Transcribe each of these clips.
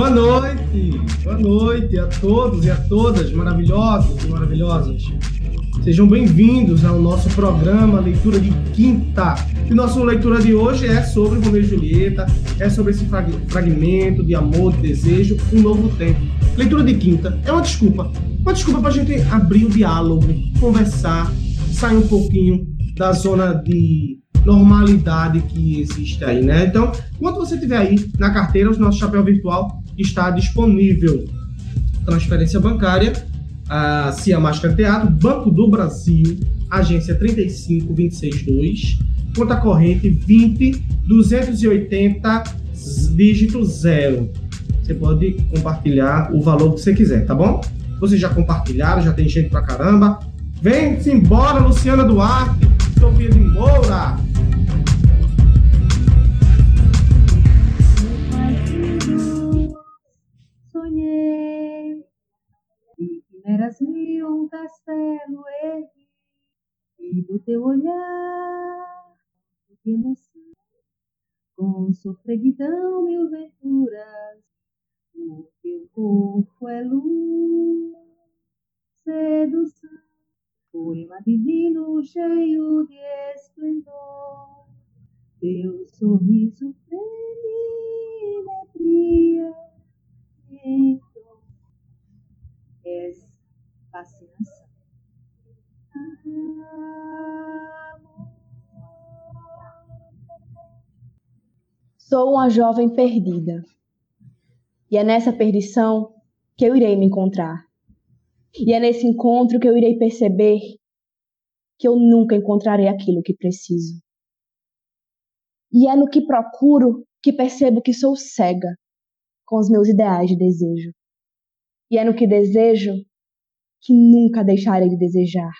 Boa noite, boa noite a todos e a todas maravilhosos e maravilhosas. Sejam bem-vindos ao nosso programa Leitura de Quinta. E nossa leitura de hoje é sobre Romeu e Julieta, é sobre esse fragmento de amor, de desejo, um novo tempo. Leitura de Quinta é uma desculpa, uma desculpa para a gente abrir o diálogo, conversar, sair um pouquinho da zona de normalidade que existe aí, né? Então, enquanto você tiver aí na carteira, o nosso chapéu virtual está disponível. Transferência bancária, a Cia Máscara Teatro, Banco do Brasil, agência 35262, conta corrente 20 280 dígito zero. Você pode compartilhar o valor que você quiser, tá bom? Vocês já compartilharam, já tem gente pra caramba. Vem-se embora, Luciana Duarte, Sofia de Moura. Eras-me um castelo ergui, e do teu olhar, que emoção, com sofreguidão mil venturas, o teu corpo é luz, sedução, poema divino cheio de esplendor, teu sorriso prende alegria, então és fascinação. Sou uma jovem perdida. E é nessa perdição que eu irei me encontrar. E é nesse encontro que eu irei perceber que eu nunca encontrarei aquilo que preciso. E é no que procuro que percebo que sou cega com os meus ideais de desejo. E é no que desejo que nunca deixarei de desejar.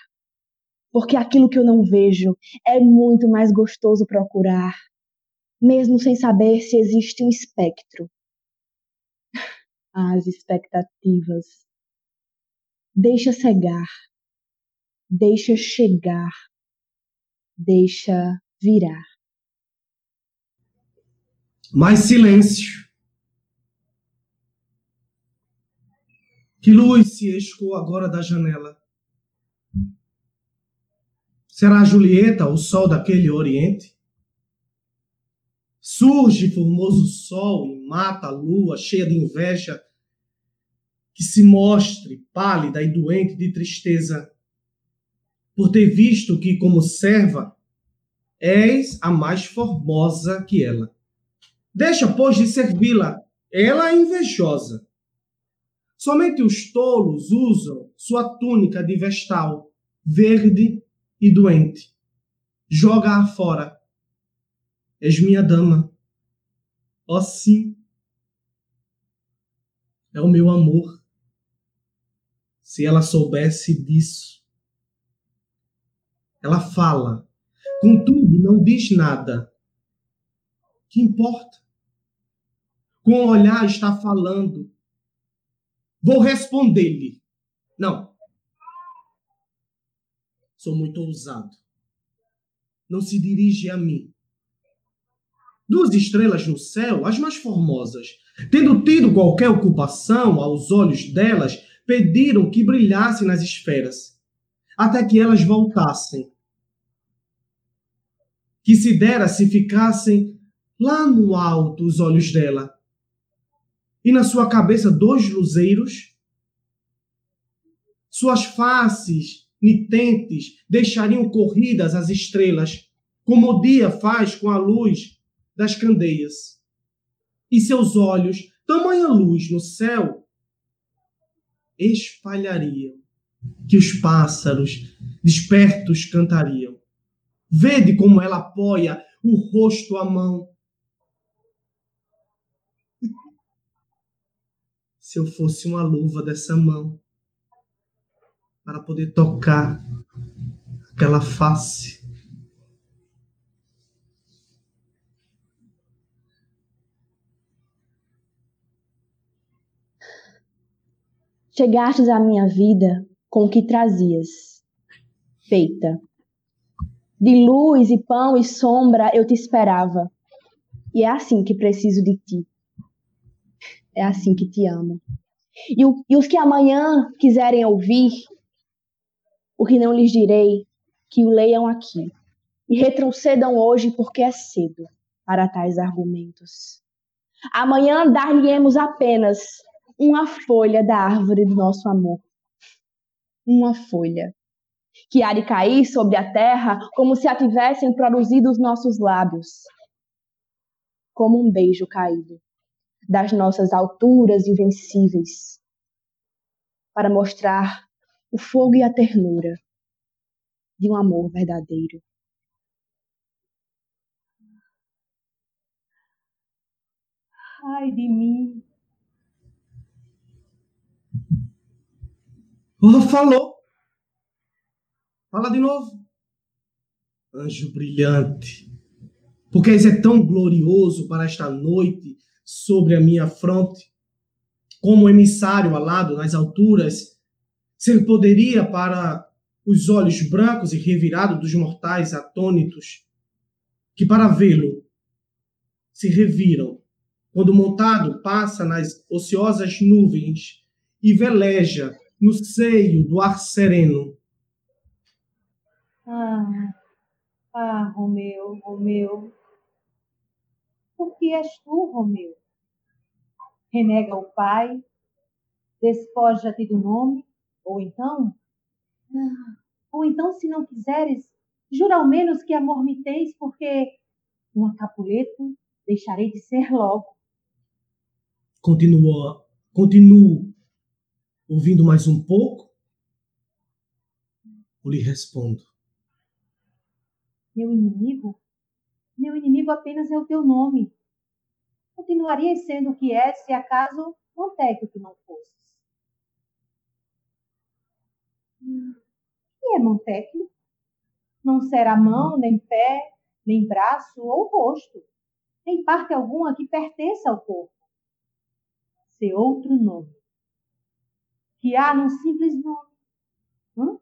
Porque aquilo que eu não vejo é muito mais gostoso procurar, mesmo sem saber se existe um espectro. As expectativas. Deixa cegar, deixa chegar, deixa virar. Mais silêncio. Que luz se escoou agora da janela? Será Julieta o sol daquele oriente? Surge formoso sol e mata a lua cheia de inveja, que se mostre pálida e doente de tristeza, por ter visto que, como serva, és a mais formosa que ela. Deixa, pois, de servi-la, ela é invejosa Somente os tolos usam sua túnica de vestal, verde e doente. Joga-a fora. És minha dama. Ó oh, sim. É o meu amor. Se ela soubesse disso. Ela fala, contudo não diz nada. Que importa? Com o olhar está falando Vou responder-lhe. Não. Sou muito ousado. Não se dirige a mim. Duas estrelas no céu, as mais formosas, tendo tido qualquer ocupação aos olhos delas, pediram que brilhassem nas esferas, até que elas voltassem. Que se dera se ficassem lá no alto os olhos dela e na sua cabeça dois luzeiros. Suas faces nitentes deixariam corridas as estrelas, como o dia faz com a luz das candeias. E seus olhos, tamanha luz no céu, espalhariam, que os pássaros despertos cantariam. Vede como ela apoia o rosto à mão se eu fosse uma luva dessa mão para poder tocar aquela face. Chegastes à minha vida com o que trazias, feita. De luz e pão e sombra eu te esperava, e é assim que preciso de ti É assim que te amo. E, o, e os que amanhã quiserem ouvir, o que não lhes direi, que o leiam aqui. E retrocedam hoje, porque é cedo para tais argumentos. Amanhã dar-lhe-emos apenas uma folha da árvore do nosso amor. Uma folha que há de cair sobre a terra como se a tivessem produzido os nossos lábios, como um beijo caído das nossas alturas invencíveis, para mostrar o fogo e a ternura de um amor verdadeiro. Ai de mim. Oh, falou. Fala de novo. Anjo brilhante, porque és é tão glorioso para esta noite sobre a minha fronte, como emissário alado nas alturas, se ele poderia para os olhos brancos e revirados dos mortais atônitos, que para vê-lo se reviram, quando montado passa nas ociosas nuvens e veleja no seio do ar sereno. Ah, ah, Romeu, Romeu, por que és tu, Romeu? Renega o pai, despoja-te do nome, ou então, ou então, se não quiseres, jura ao menos que amor me tens, porque uma Capuleto deixarei de ser logo. Continua, continuo ouvindo mais um pouco, ou lhe respondo. Meu inimigo? Meu inimigo apenas é o teu nome continuarias sendo o que és se acaso Montecchio que não fosses. E é Montecchio? Não será mão, nem pé, nem braço ou rosto, nem parte alguma que pertença ao corpo. Ser outro nome, que há num simples nome. Hum?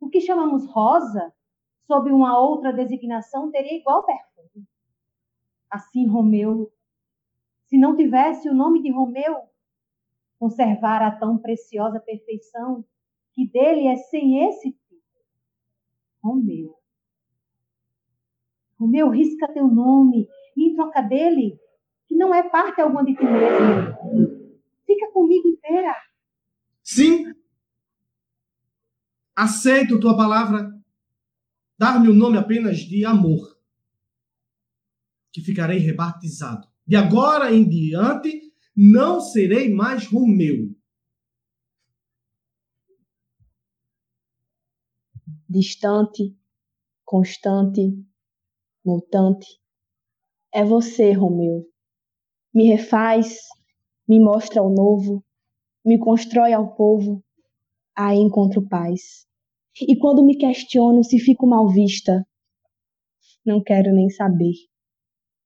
O que chamamos rosa, sob uma outra designação, teria igual perfume. Assim, Romeu, se não tivesse o nome de Romeu, conservara a tão preciosa perfeição que dele é sem esse título. Romeu. Romeu, risca teu nome e em troca dele, que não é parte alguma de ti mesmo. Fica comigo inteira. Sim. Aceito tua palavra. Dar-me o nome apenas de amor que ficarei rebatizado. De agora em diante, não serei mais Romeu. Distante, constante, mutante. É você, Romeu. Me refaz, me mostra o novo, me constrói ao povo, aí encontro paz. E quando me questiono se fico mal vista, não quero nem saber.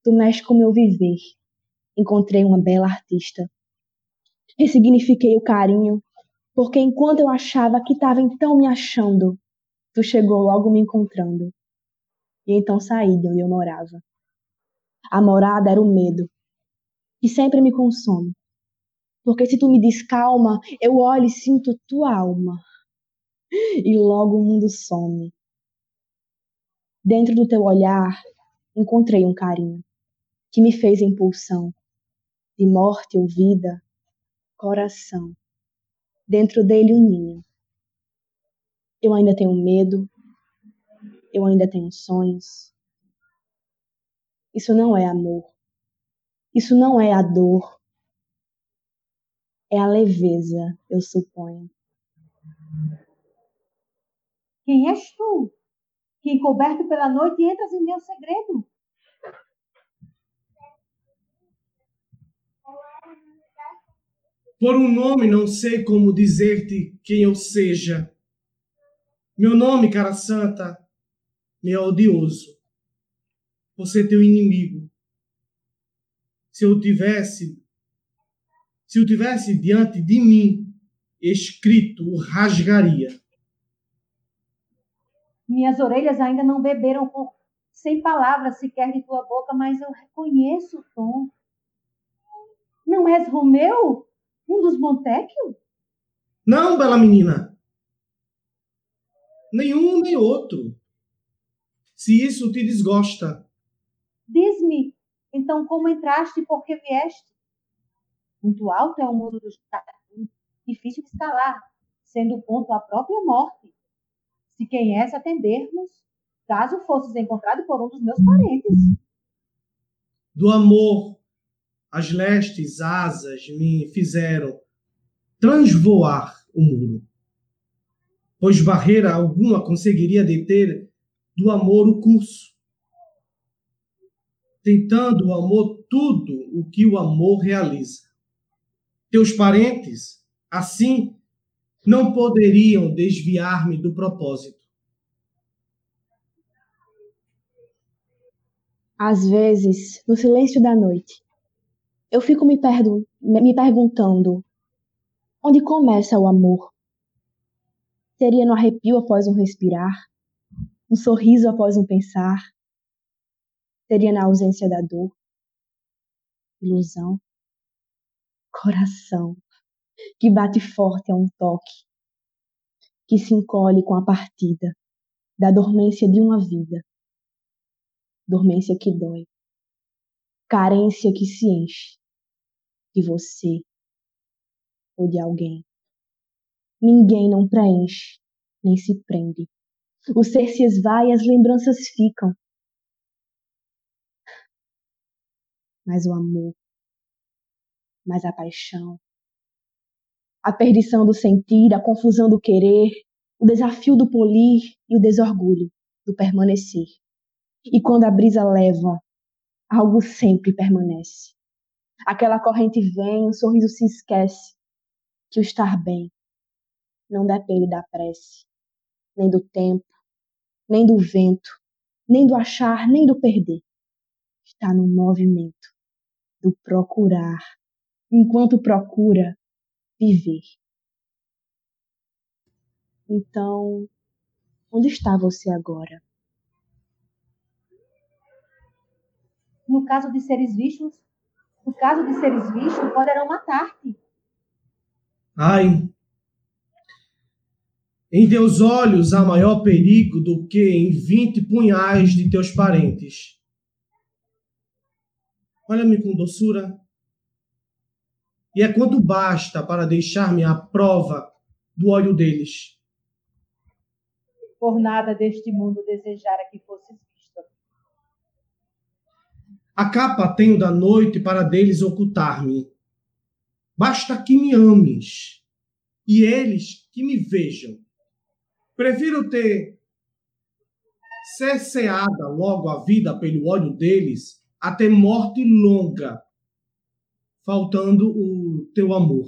Tu mexe com meu viver. Encontrei uma bela artista. Ressignifiquei o carinho, porque enquanto eu achava que estava então me achando, tu chegou logo me encontrando. E então saí de onde eu morava. A morada era o medo, que sempre me consome. Porque se tu me diz calma, eu olho e sinto tua alma. E logo o mundo some. Dentro do teu olhar, encontrei um carinho que me fez impulsão de morte ou vida, coração, dentro dele um ninho. Eu ainda tenho medo, eu ainda tenho sonhos. Isso não é amor. Isso não é a dor. É a leveza, eu suponho. Quem és tu? Que encoberto pela noite entras em meu segredo? Por um nome não sei como dizer-te quem eu seja. Meu nome, cara santa, me é odioso. Você é teu inimigo. Se eu tivesse, se eu tivesse diante de mim escrito, o rasgaria. Minhas orelhas ainda não beberam com, sem palavras sequer de tua boca, mas eu reconheço o tom Não és Romeu? Um dos Montecchio? Não, bela menina. Nenhum nem outro. Se isso te desgosta. Diz-me, então, como entraste e por que vieste? Muito alto é o muro dos difícil de escalar, sendo o ponto a própria morte. Se quem és atendermos, caso fosses encontrado por um dos meus parentes. Do amor, as lestes asas me fizeram transvoar o muro, pois barreira alguma conseguiria deter do amor o curso, tentando o amor tudo o que o amor realiza. Teus parentes, assim, não poderiam desviar-me do propósito. Às vezes, no silêncio da noite, eu fico me, me perguntando onde começa o amor. Seria no arrepio após um respirar? Um sorriso após um pensar? Seria na ausência da dor? Ilusão? Coração que bate forte a um toque, que se encolhe com a partida da dormência de uma vida, dormência que dói, carência que se enche de você ou de alguém. Ninguém não preenche, nem se prende. O ser se esvai e as lembranças ficam. Mas o amor, mas a paixão, a perdição do sentir, a confusão do querer, o desafio do polir e o desorgulho do permanecer. E quando a brisa leva, algo sempre permanece. Aquela corrente vem, o sorriso se esquece, que o estar bem não depende da prece, nem do tempo, nem do vento, nem do achar, nem do perder. Está no movimento do procurar. Enquanto procura, viver. Então, onde está você agora? No caso de seres vistos, no caso de seres vistos, poderão matar-te. Ai, em teus olhos há maior perigo do que em vinte punhais de teus parentes. Olha-me com doçura e é quanto basta para deixar-me à prova do ódio deles. Por nada deste mundo desejara que fosses. A capa tenho da noite para deles ocultar-me. Basta que me ames e eles que me vejam. Prefiro ter cerceada logo a vida pelo ódio deles até morte longa faltando o teu amor.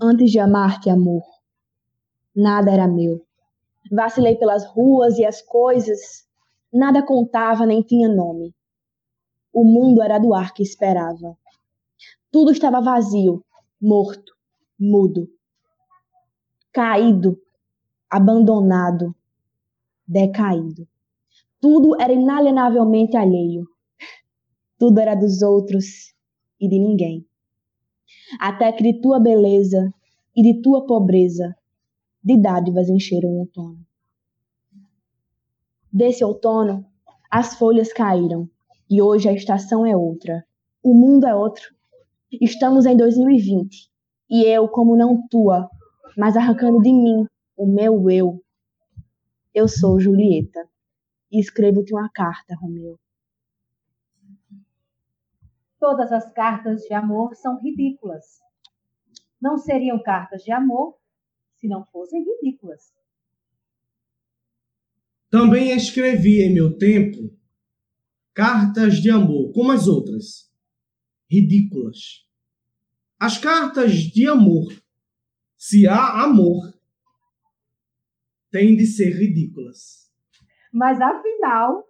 Antes de amar-te, amor, nada era meu. Vacilei pelas ruas e as coisas, nada contava nem tinha nome. O mundo era do ar que esperava. Tudo estava vazio, morto, mudo, caído, abandonado, decaído. Tudo era inalienavelmente alheio. Tudo era dos outros e de ninguém. Até que de tua beleza e de tua pobreza, de dádivas encheram o outono. Desse outono, as folhas caíram e hoje a estação é outra. O mundo é outro. Estamos em 2020 e eu, como não tua, mas arrancando de mim o meu eu, eu sou Julieta e escrevo-te uma carta, Romeu. Todas as cartas de amor são ridículas. Não seriam cartas de amor se não fossem ridículas. Também escrevi em meu tempo cartas de amor, como as outras, ridículas. As cartas de amor, se há amor, têm de ser ridículas. Mas afinal,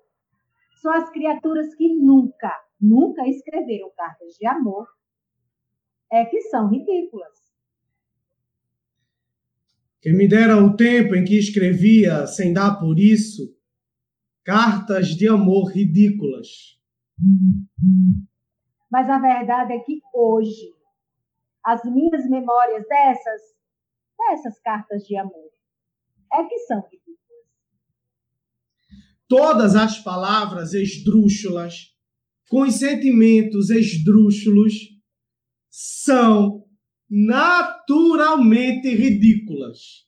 são as criaturas que nunca, nunca escreveram cartas de amor é que são ridículas. Quem me dera o tempo em que escrevia sem dar por isso cartas de amor ridículas. Mas a verdade é que hoje, as minhas memórias dessas, dessas cartas de amor, é que são ridículas. Todas as palavras esdrúxulas, com os sentimentos esdrúxulos, são naturalmente ridículas.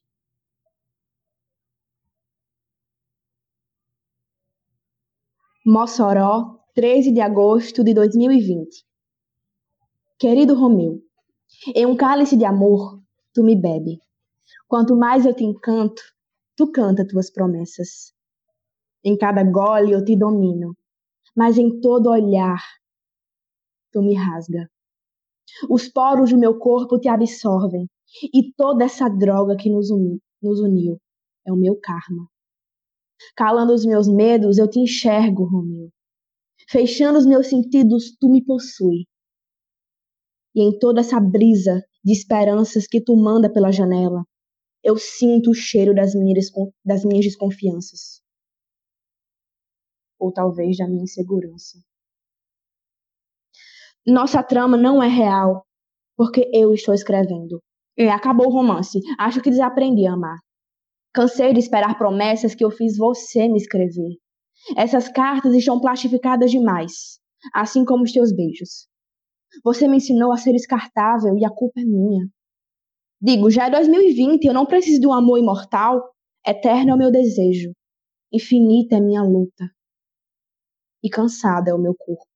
Mossoró, 13 de agosto de 2020. Querido Romeu, em um cálice de amor, tu me bebe. Quanto mais eu te encanto, tu canta tuas promessas. Em cada gole eu te domino, mas em todo olhar tu me rasga. Os poros do meu corpo te absorvem, e toda essa droga que nos, uni, nos uniu é o meu karma. Calando os meus medos, eu te enxergo, Romeu. Fechando os meus sentidos, tu me possui. E em toda essa brisa de esperanças que tu manda pela janela, eu sinto o cheiro das minhas, das minhas desconfianças. Ou talvez da minha insegurança. Nossa trama não é real, porque eu estou escrevendo. E acabou o romance. Acho que desaprendi a amar. Cansei de esperar promessas que eu fiz você me escrever. Essas cartas estão plastificadas demais, assim como os teus beijos. Você me ensinou a ser descartável e a culpa é minha. Digo, já é 2020, eu não preciso de um amor imortal. Eterno é o meu desejo. Infinita é minha luta. E cansada é o meu corpo.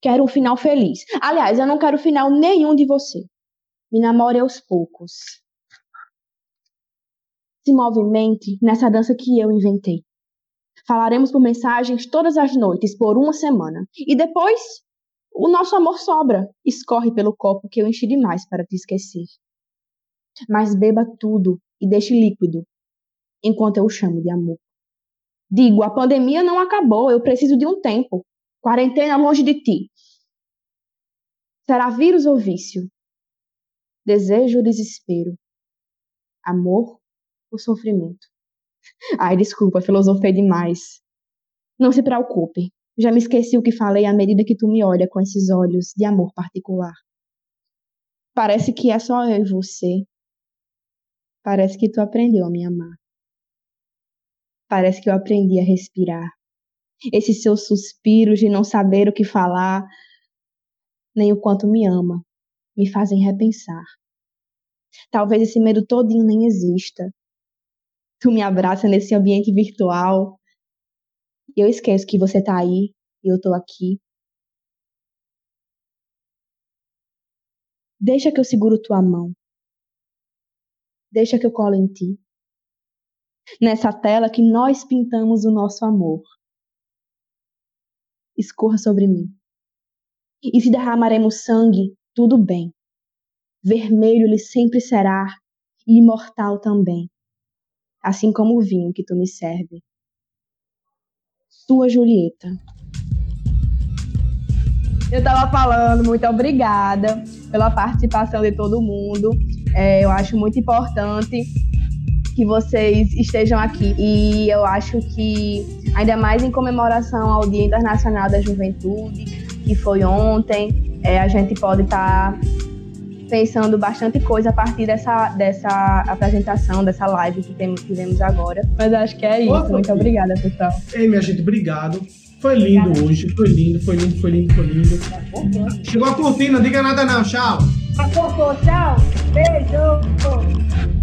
Quero um final feliz. Aliás, eu não quero final nenhum de você. Me namore aos poucos se movimente nessa dança que eu inventei. Falaremos por mensagens todas as noites por uma semana. E depois, o nosso amor sobra, escorre pelo copo que eu enchi demais para te esquecer. Mas beba tudo e deixe líquido, enquanto eu o chamo de amor. Digo, a pandemia não acabou, eu preciso de um tempo. Quarentena longe de ti. Será vírus ou vício? Desejo ou desespero? Amor o sofrimento. Ai, desculpa, filosofei demais. Não se preocupe, já me esqueci o que falei à medida que tu me olha com esses olhos de amor particular. Parece que é só eu e você. Parece que tu aprendeu a me amar. Parece que eu aprendi a respirar. Esses seus suspiros de não saber o que falar, nem o quanto me ama, me fazem repensar. Talvez esse medo todinho nem exista tu me abraça nesse ambiente virtual. E eu esqueço que você tá aí e eu tô aqui. Deixa que eu seguro tua mão. Deixa que eu colo em ti. Nessa tela que nós pintamos o nosso amor. Escorra sobre mim. E se derramaremos sangue, tudo bem. Vermelho ele sempre será e imortal também assim como o vinho que tu me serve. Sua Julieta. Eu estava falando, muito obrigada pela participação de todo mundo. É, eu acho muito importante que vocês estejam aqui. E eu acho que, ainda mais em comemoração ao Dia Internacional da Juventude, que foi ontem, é, a gente pode estar tá pensando bastante coisa a partir dessa, dessa apresentação, dessa live que temos, tivemos agora. Mas acho que é isso. Nossa, Muito obrigada, pessoal. Ei, minha gente, obrigado. Foi lindo Obrigada. hoje, foi lindo, foi lindo, foi lindo, foi lindo. Chegou a cortina, diga nada não, tchau. Acordou, tchau. Beijo.